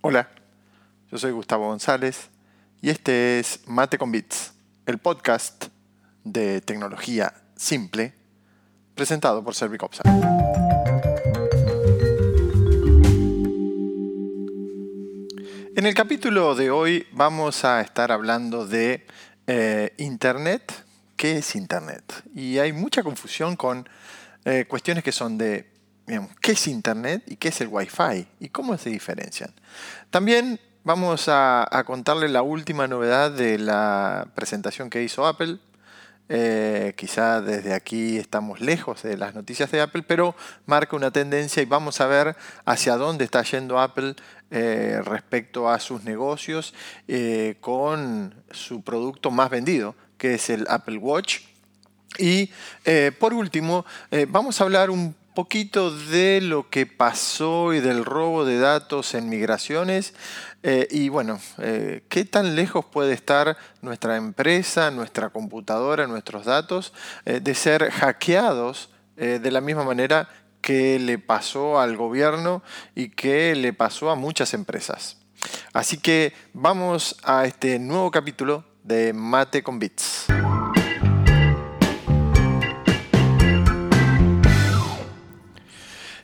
Hola, yo soy Gustavo González y este es Mate con Bits, el podcast de tecnología simple presentado por Servicopsa. En el capítulo de hoy vamos a estar hablando de eh, Internet. ¿Qué es Internet? Y hay mucha confusión con eh, cuestiones que son de qué es Internet y qué es el Wi-Fi y cómo se diferencian. También vamos a, contarle la última novedad de la presentación que hizo Apple. Eh, quizá desde aquí estamos lejos de las noticias de Apple, pero marca una tendencia y vamos a ver hacia dónde está yendo Apple eh, respecto a sus negocios eh, con su producto más vendido, que es el Apple Watch. Y por último, vamos a hablar un poquito de lo que pasó y del robo de datos en migraciones. Eh, y bueno, eh, ¿qué tan lejos puede estar nuestra empresa, nuestra computadora, nuestros datos eh, de ser hackeados de la misma manera que le pasó al gobierno y que le pasó a muchas empresas? Así que vamos a este nuevo capítulo de Mate con Bits.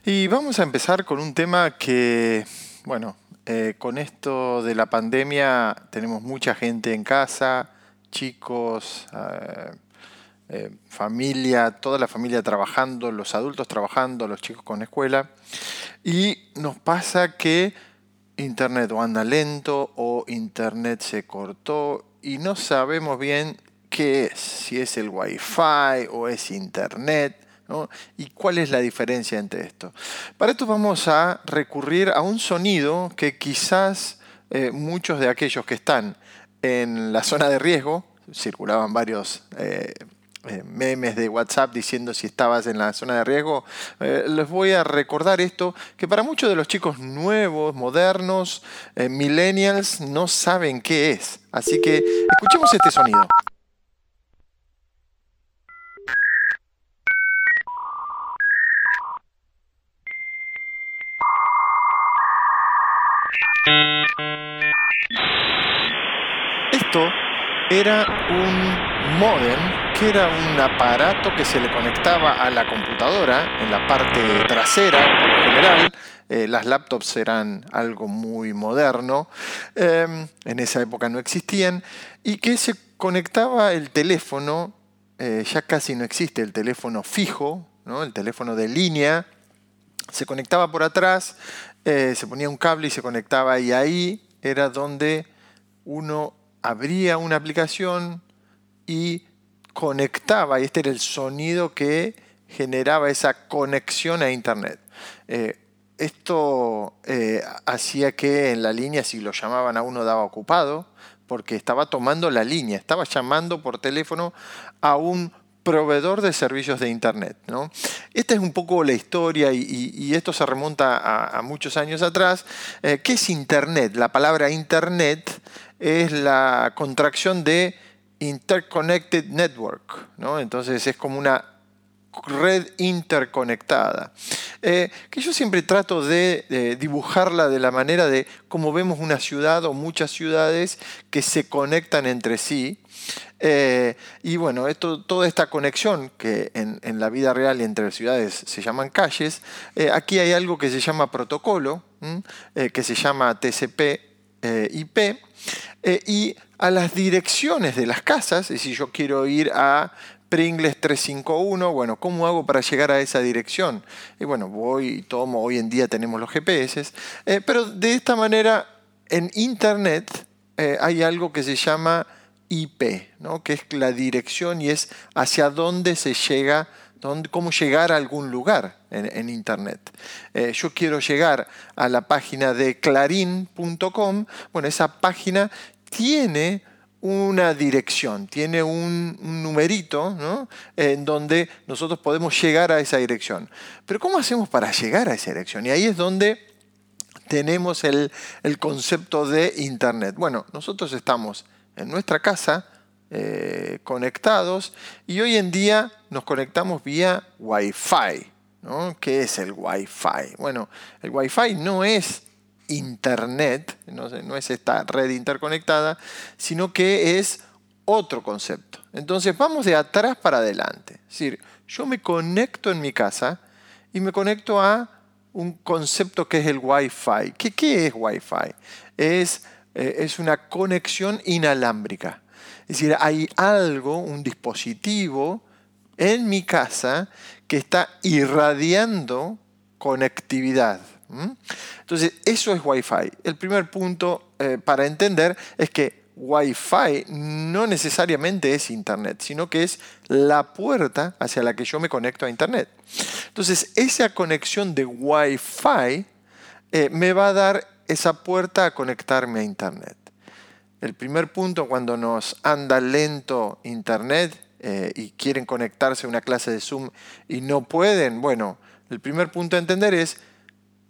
Y vamos a empezar con un tema que, bueno, eh, con esto de la pandemia tenemos mucha gente en casa, chicos, eh, eh, familia, toda la familia trabajando, los adultos trabajando, los chicos con escuela. Y nos pasa que Internet o anda lento o Internet se cortó y no sabemos bien qué es, si es el Wi-Fi o es Internet. ¿Y cuál es la diferencia entre esto? Para esto vamos a recurrir a un sonido que quizás eh, muchos de aquellos que están en la zona de riesgo, circulaban varios eh, eh, memes de WhatsApp diciendo si estabas en la zona de riesgo, les voy a recordar esto, que para muchos de los chicos nuevos, modernos, millennials, no saben qué es. Así que escuchemos este sonido. Era un modem, que era un aparato que se le conectaba a la computadora en la parte trasera, por lo general. Eh, las laptops eran algo muy moderno, em, en esa época no existían, y que se conectaba el teléfono, eh, ya casi no existe el teléfono fijo, ¿no? el teléfono de línea, se conectaba por atrás, eh, se ponía un cable y se conectaba y ahí era donde uno abría una aplicación y conectaba, y este era el sonido que generaba esa conexión a Internet. Eh, esto eh, hacía que en la línea, si lo llamaban a uno, daba ocupado, porque estaba tomando la línea, estaba llamando por teléfono a un proveedor de servicios de Internet. ¿no? Esta es un poco la historia y, esto se remonta a, muchos años atrás. Eh, ¿Qué es Internet? La palabra Internet es la contracción de Interconnected Network. Entonces es como una red interconectada, eh, que yo siempre trato de, dibujarla de la manera de cómo vemos una ciudad o muchas ciudades que se conectan entre sí. Eh, y bueno, esto, toda esta conexión que en, la vida real y entre ciudades se llaman calles, eh, aquí hay algo que se llama protocolo, que se llama TCP/IP, y a las direcciones de las casas, y si yo quiero ir a Pringles 351, bueno, ¿cómo hago para llegar a esa dirección? Y bueno, voy y tomo, hoy en día tenemos los GPS, eh, pero de esta manera en Internet eh, hay algo que se llama IP, ¿no? que es la dirección y es hacia dónde se llega, cómo llegar a algún lugar en, Internet. Eh, yo quiero llegar a la página de clarín.com, bueno, esa página tiene una dirección, tiene un, numerito en donde nosotros podemos llegar a esa dirección. Pero ¿cómo hacemos para llegar a esa dirección? Y ahí es donde tenemos el, concepto de Internet. Bueno, nosotros estamos en nuestra casa eh, conectados y hoy en día nos conectamos vía Wi-Fi. ¿no? ¿Qué es el Wi-Fi? Bueno, el Wi-Fi no es Internet, no, es esta red interconectada, sino que es otro concepto. Entonces vamos de atrás para adelante. Es decir, yo me conecto en mi casa y me conecto a un concepto que es el Wi-Fi. ¿Qué, qué es Wi-Fi? Es, eh, es una conexión inalámbrica. Es decir, hay algo, un dispositivo en mi casa que está irradiando conectividad. Entonces, eso es Wi-Fi. El primer punto eh, para entender es que Wi-Fi no necesariamente es Internet, sino que es la puerta hacia la que yo me conecto a Internet. Entonces, esa conexión de Wi-Fi eh, me va a dar esa puerta a conectarme a Internet. El primer punto cuando nos anda lento Internet eh, y quieren conectarse a una clase de Zoom y no pueden, bueno, el primer punto a entender es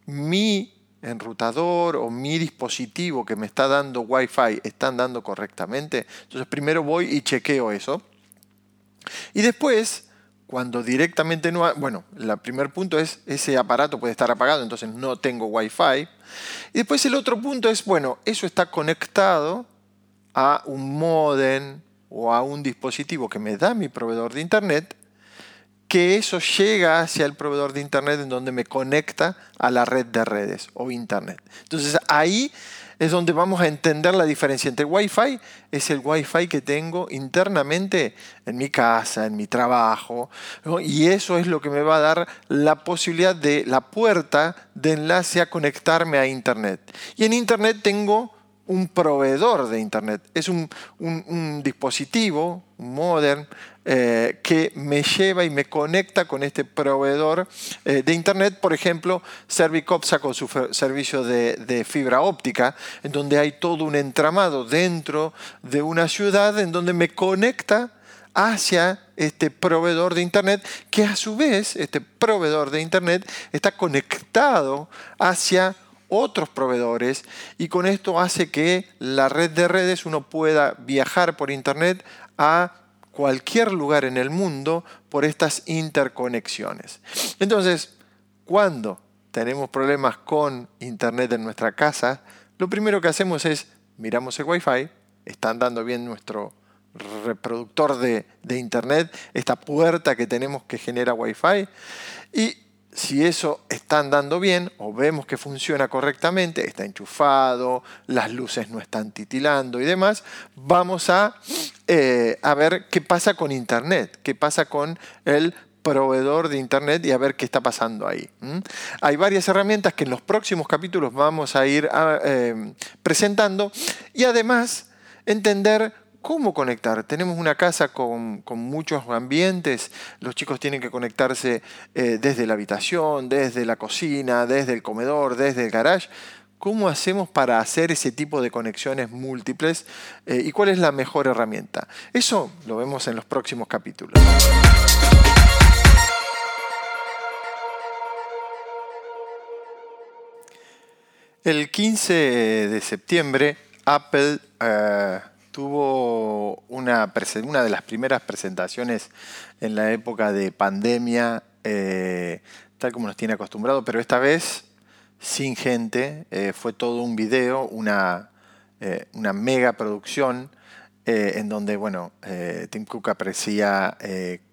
mi enrutador o mi dispositivo que me está dando Wi-Fi están dando correctamente. Entonces primero voy y chequeo eso. Y después, cuando directamente no... bueno, el primer punto es ese aparato puede estar apagado, entonces no tengo Wi-Fi. Y después el otro punto es, bueno, eso está conectado a un modem o a un dispositivo que me da mi proveedor de Internet que eso llega hacia el proveedor de Internet en donde me conecta a la red de redes o Internet. Entonces ahí es donde vamos a entender la diferencia entre Wi-Fi, es el Wi-Fi que tengo internamente en mi casa, en mi trabajo, y eso es lo que me va a dar la posibilidad de la puerta de enlace a conectarme a Internet. Y en Internet tengo un proveedor de Internet, es un, dispositivo, un modem, eh, que me lleva y me conecta con este proveedor eh, de Internet. Por ejemplo, Servicop con su servicio de, fibra óptica, en donde hay todo un entramado dentro de una ciudad en donde me conecta hacia este proveedor de Internet, que a su vez, este proveedor de Internet, está conectado hacia otros proveedores y con esto hace que la red de redes uno pueda viajar por Internet a cualquier lugar en el mundo por estas interconexiones. Entonces, cuando tenemos problemas con Internet en nuestra casa, lo primero que hacemos es miramos el Wi-Fi, está andando bien nuestro reproductor de, de Internet, esta puerta que tenemos que genera Wi-Fi, y si eso está andando bien o vemos que funciona correctamente, está enchufado, las luces no están titilando y demás, vamos a, eh, a ver qué pasa con Internet, qué pasa con el proveedor de Internet y a ver qué está pasando ahí. Hay varias herramientas que en los próximos capítulos vamos a ir ah, eh, presentando y además entender ¿Cómo conectar? Tenemos una casa con, muchos ambientes, los chicos tienen que conectarse eh, desde la habitación, desde la cocina, desde el comedor, desde el garage. ¿Cómo hacemos para hacer ese tipo de conexiones múltiples eh, y cuál es la mejor herramienta? Eso lo vemos en los próximos capítulos. El 15 de septiembre, Apple... Eh, tuvo una, una de las primeras presentaciones en la época de pandemia, eh, tal como nos tiene acostumbrado, pero esta vez sin gente, eh, fue todo un video, una, eh, una mega producción, en donde bueno, Tim Cook aparecía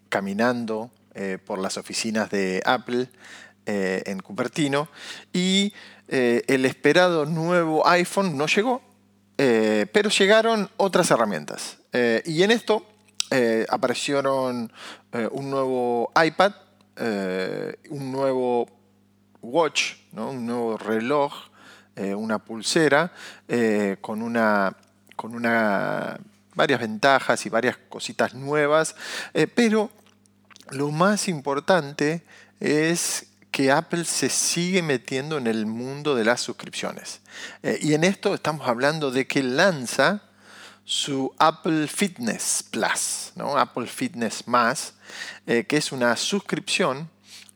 caminando por las oficinas de Apple en Cupertino y el esperado nuevo iPhone no llegó, eh, pero llegaron otras herramientas. Eh, y en esto eh, aparecieron un nuevo iPad, un nuevo watch, un nuevo reloj, una pulsera con una con una, varias ventajas y varias cositas nuevas, pero lo más importante es que Apple se sigue metiendo en el mundo de las suscripciones. Eh, y en esto estamos hablando de que lanza su Apple Fitness Plus. Apple Fitness Más, eh, que es una suscripción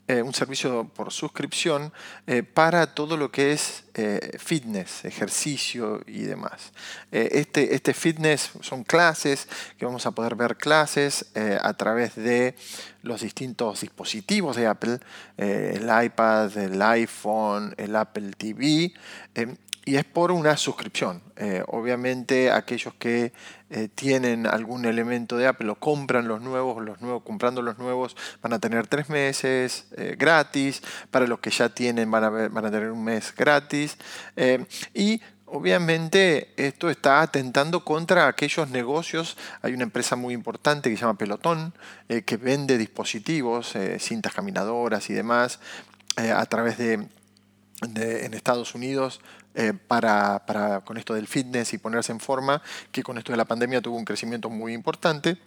eh, un servicio por suscripción eh, para todo lo que es eh, fitness, ejercicio y demás. este, este fitness son clases, que vamos a poder ver clases a través de los distintos dispositivos de Apple, el iPad, el iPhone, el Apple TV, y es por una suscripción. Eh, obviamente aquellos que eh, tienen algún elemento de Apple o compran los nuevos, los nuevos, comprando los nuevos van a tener tres meses eh, gratis. Para los que ya tienen van a, van a tener un mes gratis. y Obviamente esto está atentando contra aquellos negocios. Hay una empresa muy importante que se llama Pelotón, que vende dispositivos, cintas caminadoras y demás, a través de, en Estados Unidos eh, para, con esto del fitness y ponerse en forma, que con esto de la pandemia tuvo un crecimiento muy importante.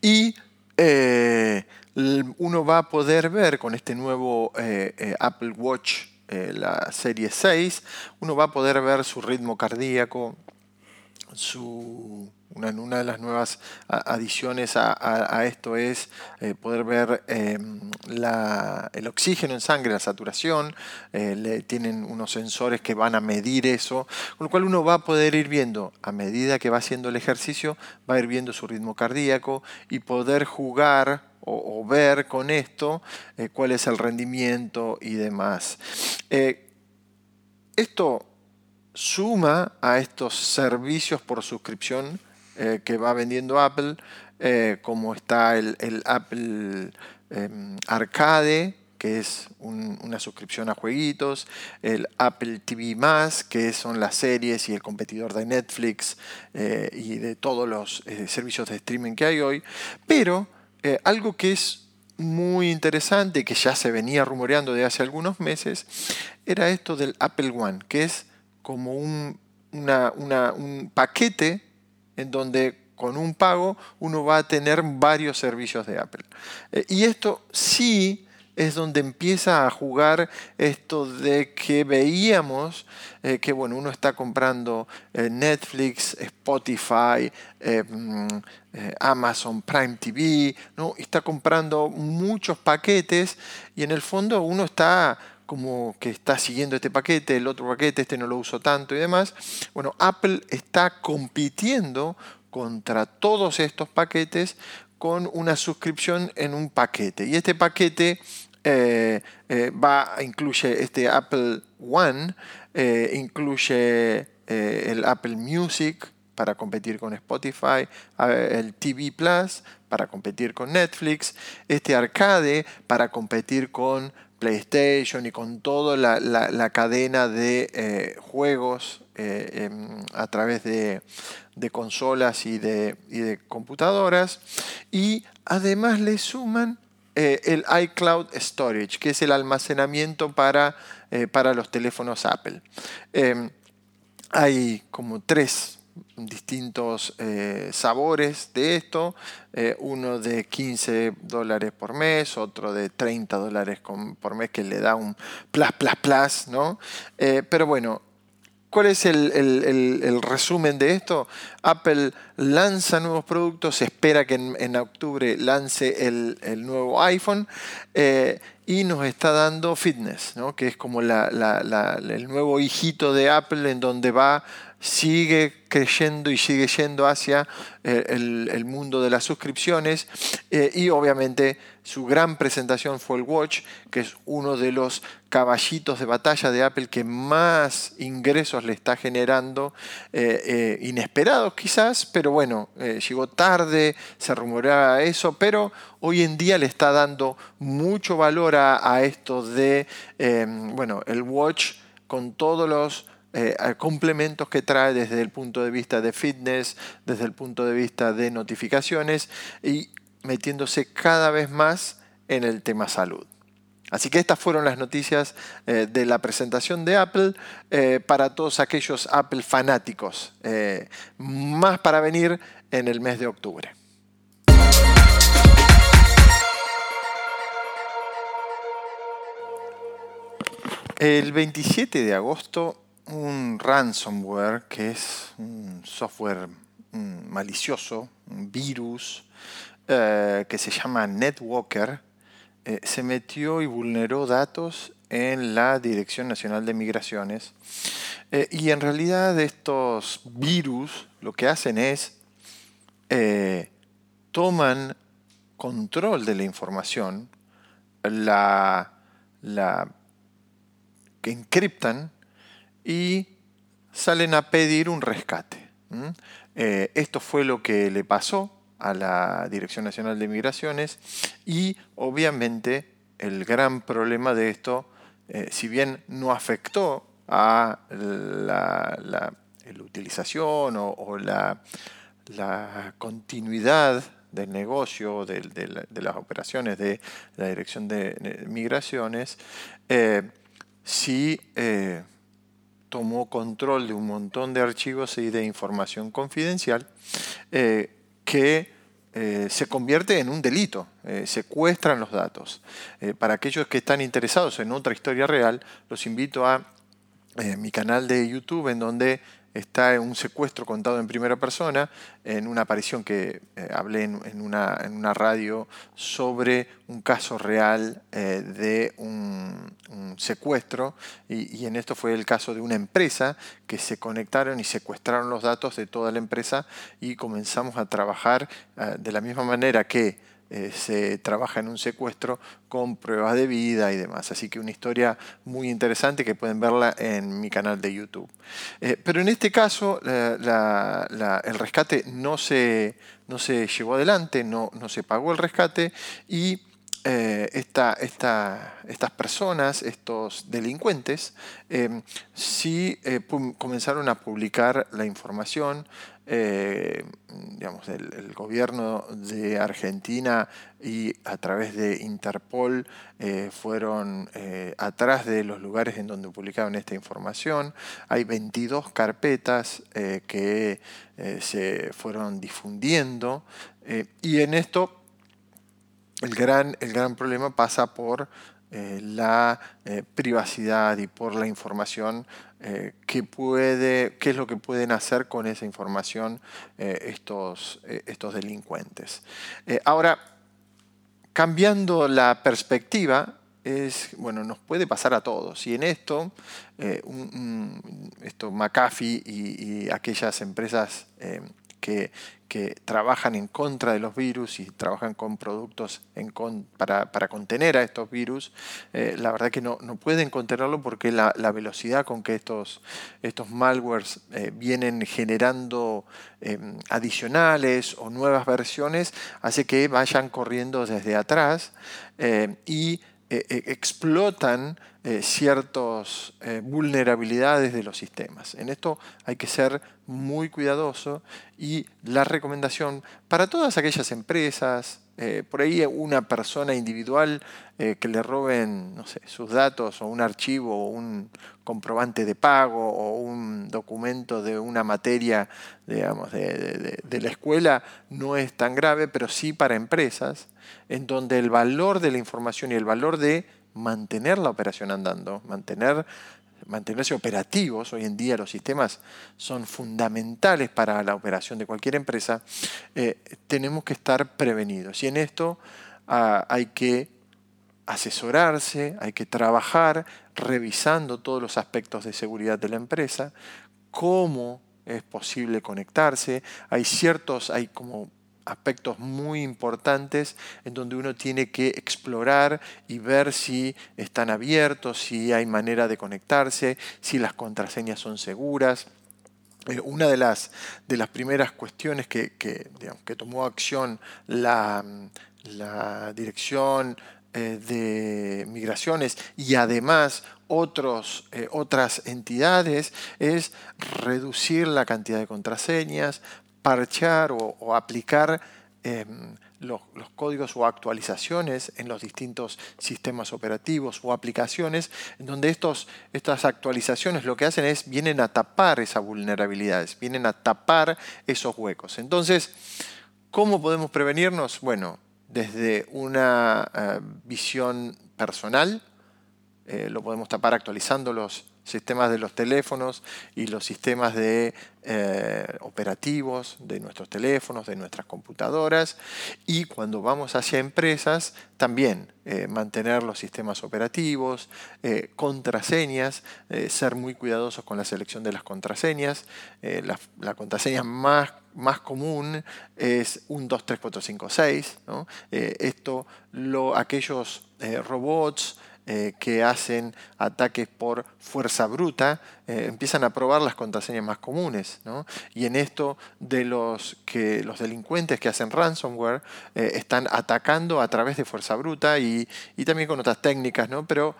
Y eh, uno va a poder ver con este nuevo eh, Apple Watch, la serie 6, uno va a poder ver su ritmo cardíaco, su una, de las nuevas adiciones a, esto es eh, poder ver em, el oxígeno en sangre, la saturación. Eh, tienen unos sensores que van a medir eso, con lo cual uno va a poder ir viendo, a medida que va haciendo el ejercicio, va a ir viendo su ritmo cardíaco y poder jugar o, ver con esto eh, cuál es el rendimiento y demás. esto suma a estos servicios por suscripción eh, que va vendiendo Apple, eh, como está el, Apple em, Arcade, que es una suscripción a jueguitos, el Apple TV que son las series y el competidor de Netflix eh, y de todos los servicios de streaming que hay hoy, pero algo que es muy interesante, que ya se venía rumoreando de hace algunos meses, era esto del Apple One, que es como un, un paquete en donde con un pago uno va a tener varios servicios de Apple. Eh, y esto sí es donde empieza a jugar esto de que veíamos eh, que bueno, uno está comprando eh, Netflix, Spotify, mm, Amazon Prime TV, ¿no? está comprando muchos paquetes y en el fondo uno está como que está siguiendo este paquete, el otro paquete, este no lo uso tanto y demás. Bueno, Apple está compitiendo contra todos estos paquetes con una suscripción en un paquete. Y este paquete eh, eh, va, incluye este Apple One, eh, incluye el Apple Music para competir con Spotify, el TV Plus para competir con Netflix, este arcade para competir con PlayStation y con toda la, cadena de eh, juegos eh, em, a través de, consolas y de, computadoras. Y además le suman eh, el iCloud Storage, que es el almacenamiento para, para los teléfonos Apple. Em, hay como tres distintos eh, sabores de esto, eh, uno de 15 dólares por mes, otro de 30 dólares por mes que le da un plus, plus, plus, ¿no? Eh, pero bueno, ¿cuál es el, resumen de esto? Apple lanza nuevos productos, espera que en, octubre lance el, nuevo iPhone y nos está dando fitness, ¿no? que es como el nuevo hijito de Apple en donde va sigue creyendo y sigue yendo hacia eh, el, mundo de las suscripciones eh, y obviamente su gran presentación fue el Watch, que es uno de los caballitos de batalla de Apple que más ingresos le está generando, eh, inesperados quizás, pero bueno, llegó tarde, se rumoreaba eso, pero hoy en día le está dando mucho valor a, a esto de, bueno, el Watch con todos los eh, complementos que trae desde el punto de vista de fitness, desde el punto de vista de notificaciones y metiéndose cada vez más en el tema salud. Así que estas fueron las noticias eh, de la presentación de Apple eh, para todos aquellos Apple fanáticos, más para venir en el mes de octubre. El 27 de agosto un ransomware que es un software malicioso, un virus, eh, que se llama Netwalker, eh, se metió y vulneró datos en la Dirección Nacional de Migraciones. Eh, y en realidad estos virus lo que hacen es toman control de la información, la, la que encriptan y salen a pedir un rescate. esto fue lo que le pasó a la Dirección Nacional de Migraciones y obviamente el gran problema de esto, eh, si bien no afectó a la, utilización o, la, continuidad del negocio, de, las operaciones de la Dirección de, Migraciones, eh, sí eh, tomó control de un montón de archivos y de información confidencial que eh, se convierte en un delito, eh, secuestran los datos. Eh, para aquellos que están interesados en otra historia real, los invito a mi canal de YouTube en donde está un secuestro contado en primera persona, en una aparición que eh, hablé en, una, en, una, radio sobre un caso real eh, de un, secuestro, y, en esto fue el caso de una empresa que se conectaron y secuestraron los datos de toda la empresa y comenzamos a trabajar eh, de la misma manera que eh, se trabaja en un secuestro con pruebas de vida y demás. Así que una historia muy interesante que pueden verla en mi canal de YouTube. Eh, pero en este caso el rescate no se, no se llevó adelante, no, no se pagó el rescate y eh, estas personas, estos delincuentes, sí comenzaron a publicar la información eh, digamos, el, gobierno de Argentina y a través de Interpol eh, fueron eh, atrás de los lugares en donde publicaban esta información. Hay 22 carpetas que se fueron difundiendo y en esto el gran, el gran problema pasa por la privacidad y por la información eh, qué, puede, qué es lo que pueden hacer con esa información eh, estos, eh, estos delincuentes. ahora, cambiando la perspectiva, es, bueno, nos puede pasar a todos. Y en esto, esto McAfee y, aquellas empresas que, trabajan en contra de los virus y trabajan con productos para, contener a estos virus, eh, la verdad que no, pueden contenerlo porque la, velocidad con que estos, estos malwares eh, vienen generando em, adicionales o nuevas versiones hace que vayan corriendo desde atrás eh, y explotan eh, ciertas eh, vulnerabilidades de los sistemas. En esto hay que ser muy cuidadoso y la recomendación para todas aquellas empresas, eh, por ahí una persona individual que le roben no sé, sus datos o un archivo o un comprobante de pago o un documento de una materia digamos, de, de la escuela no es tan grave, pero sí para empresas en donde el valor de la información y el valor de mantener la operación andando, mantener, mantenerse operativos. Hoy en día los sistemas son fundamentales para la operación de cualquier empresa. Eh, tenemos que estar prevenidos. Y en esto ah, hay que asesorarse, hay que trabajar revisando todos los aspectos de seguridad de la empresa, cómo es posible conectarse. Hay ciertos, hay como aspectos muy importantes en donde uno tiene que explorar y ver si están abiertos, si hay manera de conectarse, si las contraseñas son seguras. Eh, una de las, de las primeras cuestiones que, que, tomó acción la, dirección eh, de migraciones y además otros, eh, otras entidades es reducir la cantidad de contraseñas, parchar o, aplicar em, los, códigos o actualizaciones en los distintos sistemas operativos o aplicaciones, en donde estos, estas actualizaciones lo que hacen es vienen a tapar esas vulnerabilidades, vienen a tapar esos huecos. Entonces, ¿cómo podemos prevenirnos? Bueno, desde una eh, visión personal, eh, lo podemos tapar actualizando los sistemas de los teléfonos y los sistemas de eh, operativos de nuestros teléfonos, de nuestras computadoras y cuando vamos hacia empresas también eh, mantener los sistemas operativos, eh, contraseñas, ser muy cuidadosos con la selección de las contraseñas. La, contraseña más, más común es 1, 2, 3, 4, 5, 6. esto, lo, aquellos robots, eh, que hacen ataques por fuerza bruta, eh, empiezan a probar las contraseñas más comunes. Y en esto de los, que, los delincuentes que hacen ransomware eh, están atacando a través de fuerza bruta y, también con otras técnicas, ¿no? pero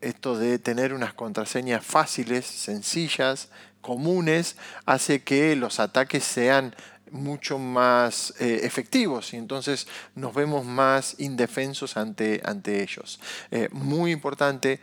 esto de tener unas contraseñas fáciles, sencillas, comunes, hace que los ataques sean mucho más eh, efectivos y entonces nos vemos más indefensos ante, ante ellos. Eh, muy importante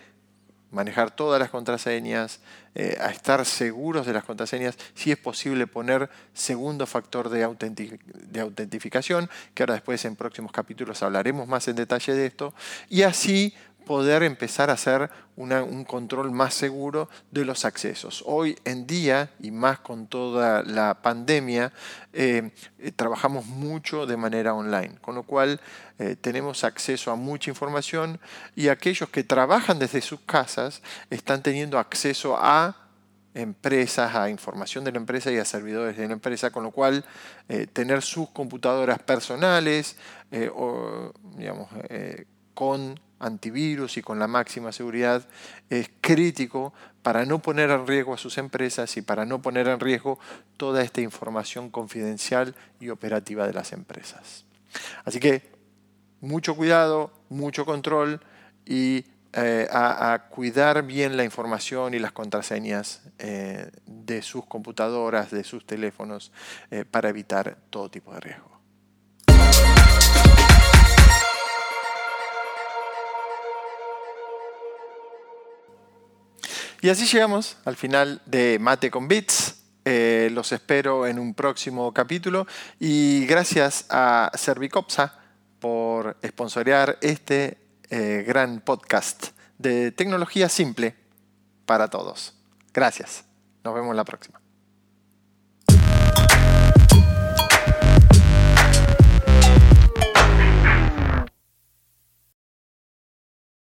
manejar todas las contraseñas, eh, a estar seguros de las contraseñas, si es posible poner segundo factor de, de autentificación, que ahora después en próximos capítulos hablaremos más en detalle de esto, y así poder empezar a hacer un control más seguro de los accesos. Hoy en día, y más con toda la pandemia, eh, eh, trabajamos mucho de manera online, con lo cual eh, tenemos acceso a mucha información y aquellos que trabajan desde sus casas están teniendo acceso a empresas, a información de la empresa y a servidores de la empresa, con lo cual tener sus computadoras personales o, digamos, con antivirus y con la máxima seguridad es crítico para no poner en riesgo a sus empresas y para no poner en riesgo toda esta información confidencial y operativa de las empresas. Así que mucho cuidado, mucho control y eh, a, cuidar bien la información y las contraseñas eh, de sus computadoras, de sus teléfonos, eh, para evitar todo tipo de riesgo. Y así llegamos al final de Mate con Bits. Eh, los espero en un próximo capítulo y gracias a Servicopsa por sponsorear este eh, gran podcast de tecnología simple para todos. Gracias. Nos vemos la próxima.